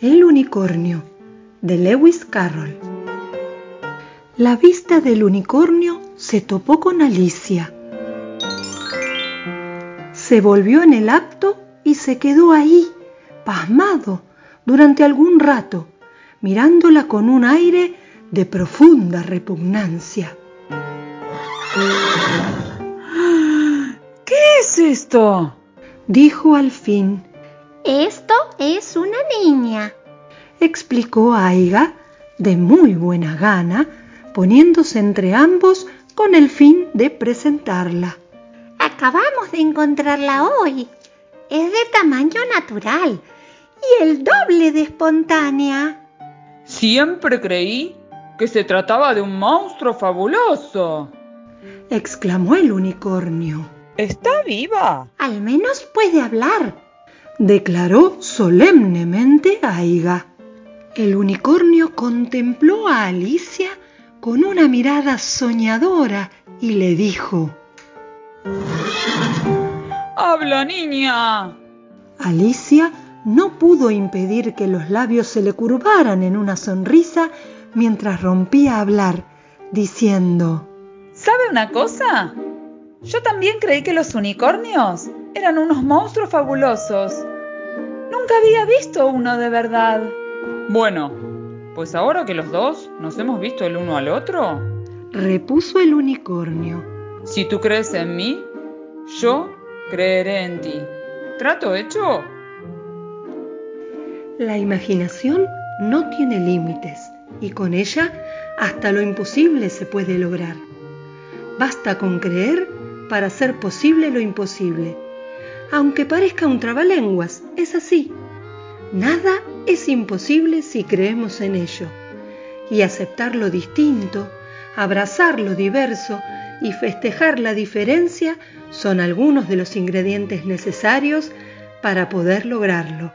El unicornio de Lewis Carroll. La vista del unicornio se topó con Alicia. Se volvió en el acto y se quedó ahí, pasmado, durante algún rato, mirándola con un aire de profunda repugnancia. ¿Qué es esto? dijo al fin. Esto es una niña, explicó Aiga de muy buena gana, poniéndose entre ambos con el fin de presentarla. Acabamos de encontrarla hoy. Es de tamaño natural y el doble de espontánea. Siempre creí que se trataba de un monstruo fabuloso, exclamó el unicornio. ¿Está viva? Al menos puede hablar, declaró solemnemente Aiga. El unicornio contempló a Alicia con una mirada soñadora y le dijo, ¡Habla, niña! Alicia no pudo impedir que los labios se le curvaran en una sonrisa mientras rompía a hablar, diciendo, ¿Sabe una cosa? Yo también creí que los unicornios eran unos monstruos fabulosos. Nunca había visto uno de verdad. Bueno, pues ahora que los dos nos hemos visto el uno al otro, repuso el unicornio. Si tú crees en mí, yo creeré en ti. ¿Trato hecho? La imaginación no tiene límites y con ella hasta lo imposible se puede lograr. Basta con creer para hacer posible lo imposible. Aunque parezca un trabalenguas, es así. Nada es imposible si creemos en ello. Y aceptar lo distinto, abrazar lo diverso y festejar la diferencia son algunos de los ingredientes necesarios para poder lograrlo.